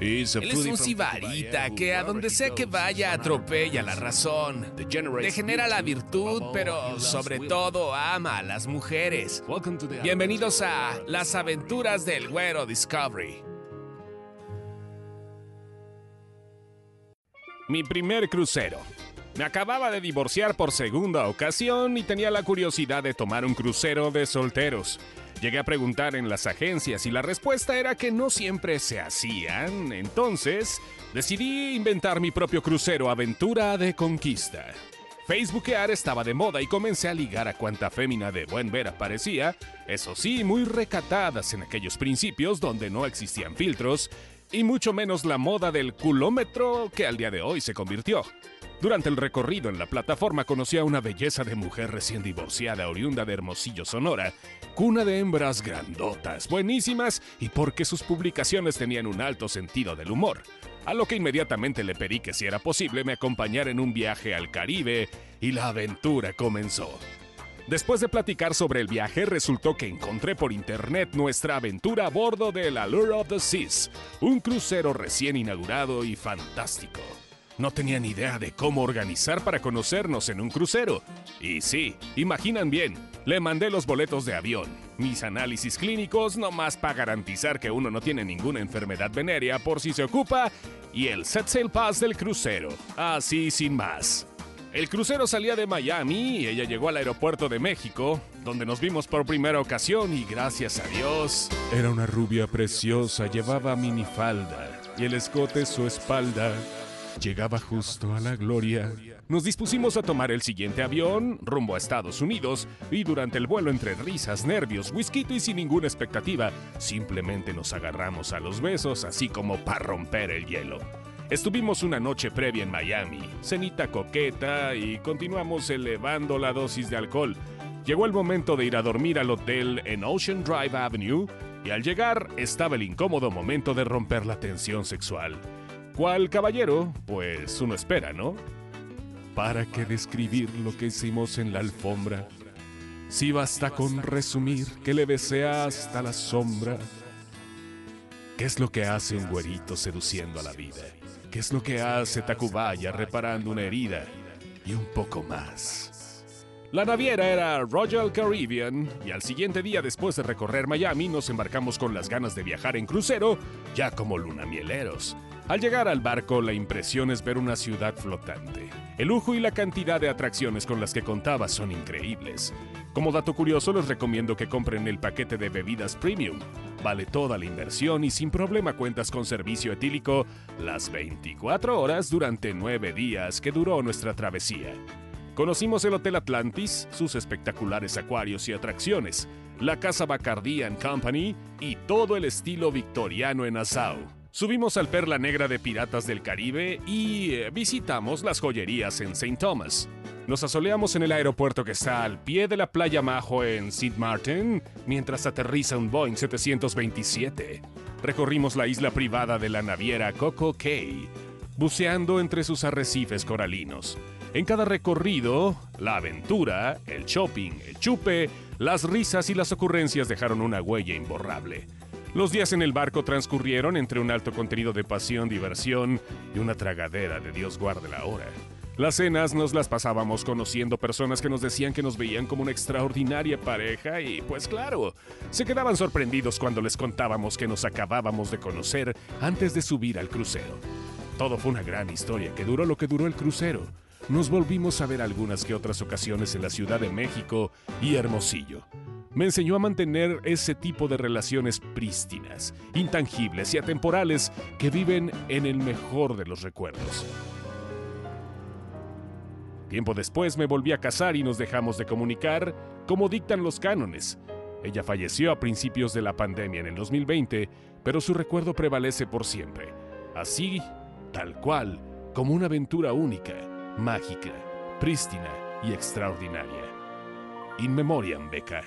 Él es un sibarita que a donde sea que vaya atropella la razón, degenera la virtud, pero sobre todo ama a las mujeres. Bienvenidos a Las aventuras del güero Discovery. Mi primer crucero. Me acababa de divorciar por segunda ocasión y tenía la curiosidad de tomar un crucero de solteros. Llegué a preguntar en las agencias y la respuesta era que no siempre se hacían, entonces decidí inventar mi propio crucero Aventura de Conquista. Facebookear estaba de moda y comencé a ligar a cuanta fémina de buen ver aparecía, eso sí, muy recatadas en aquellos principios donde no existían filtros, y mucho menos la moda del culómetro que al día de hoy se convirtió. Durante el recorrido en la plataforma conocí a una belleza de mujer recién divorciada oriunda de Hermosillo, Sonora, cuna de hembras grandotas, buenísimas y porque sus publicaciones tenían un alto sentido del humor. A lo que inmediatamente le pedí que si era posible me acompañara en un viaje al Caribe y la aventura comenzó. Después de platicar sobre el viaje, resultó que encontré por internet nuestra aventura a bordo del Allure of the Seas, un crucero recién inaugurado y fantástico. No tenía ni idea de cómo organizar para conocernos en un crucero. Y sí, imaginan bien, le mandé los boletos de avión, mis análisis clínicos nomás para garantizar que uno no tiene ninguna enfermedad venérea por si se ocupa, y el set sail pass del crucero, así sin más. El crucero salía de Miami y ella llegó al aeropuerto de México, donde nos vimos por primera ocasión y gracias a Dios. Era una rubia preciosa, llevaba minifalda y el escote su espalda llegaba justo a la gloria. Nos dispusimos a tomar el siguiente avión rumbo a Estados Unidos y durante el vuelo entre risas, nervios, whisky y sin ninguna expectativa, simplemente nos agarramos a los besos así como para romper el hielo. Estuvimos una noche previa en Miami, cenita coqueta y continuamos elevando la dosis de alcohol. Llegó el momento de ir a dormir al hotel en Ocean Drive Avenue y al llegar estaba el incómodo momento de romper la tensión sexual. ¿Cuál caballero? Pues uno espera, ¿no? ¿Para qué describir lo que hicimos en la alfombra? Si basta con resumir que le besé hasta la sombra. ¿Qué es lo que hace un güerito seduciendo a la vida? ¿Qué es lo que hace Tacubaya reparando una herida? Y un poco más. La naviera era Royal Caribbean y al siguiente día después de recorrer Miami nos embarcamos con las ganas de viajar en crucero, ya como lunamieleros. Al llegar al barco, la impresión es ver una ciudad flotante. El lujo y la cantidad de atracciones con las que contaba son increíbles. Como dato curioso, les recomiendo que compren el paquete de bebidas premium. Vale toda la inversión y sin problema cuentas con servicio etílico las 24 horas durante 9 días que duró nuestra travesía. Conocimos el Hotel Atlantis, sus espectaculares acuarios y atracciones, la Casa Bacardi Company y todo el estilo victoriano en Nassau. Subimos al Perla Negra de Piratas del Caribe y eh, visitamos las joyerías en St. Thomas. Nos asoleamos en el aeropuerto que está al pie de la playa Majo en St. Martin mientras aterriza un Boeing 727. Recorrimos la isla privada de la naviera Coco Cay, buceando entre sus arrecifes coralinos. En cada recorrido, la aventura, el shopping, el chupe, las risas y las ocurrencias dejaron una huella imborrable. Los días en el barco transcurrieron entre un alto contenido de pasión, diversión y una tragadera de Dios guarde la hora. Las cenas nos las pasábamos conociendo personas que nos decían que nos veían como una extraordinaria pareja y pues claro, se quedaban sorprendidos cuando les contábamos que nos acabábamos de conocer antes de subir al crucero. Todo fue una gran historia que duró lo que duró el crucero. Nos volvimos a ver algunas que otras ocasiones en la Ciudad de México y Hermosillo me enseñó a mantener ese tipo de relaciones prístinas, intangibles y atemporales que viven en el mejor de los recuerdos. Tiempo después me volví a casar y nos dejamos de comunicar como dictan los cánones. Ella falleció a principios de la pandemia en el 2020, pero su recuerdo prevalece por siempre. Así, tal cual, como una aventura única, mágica, prístina y extraordinaria. In memoriam, Becca.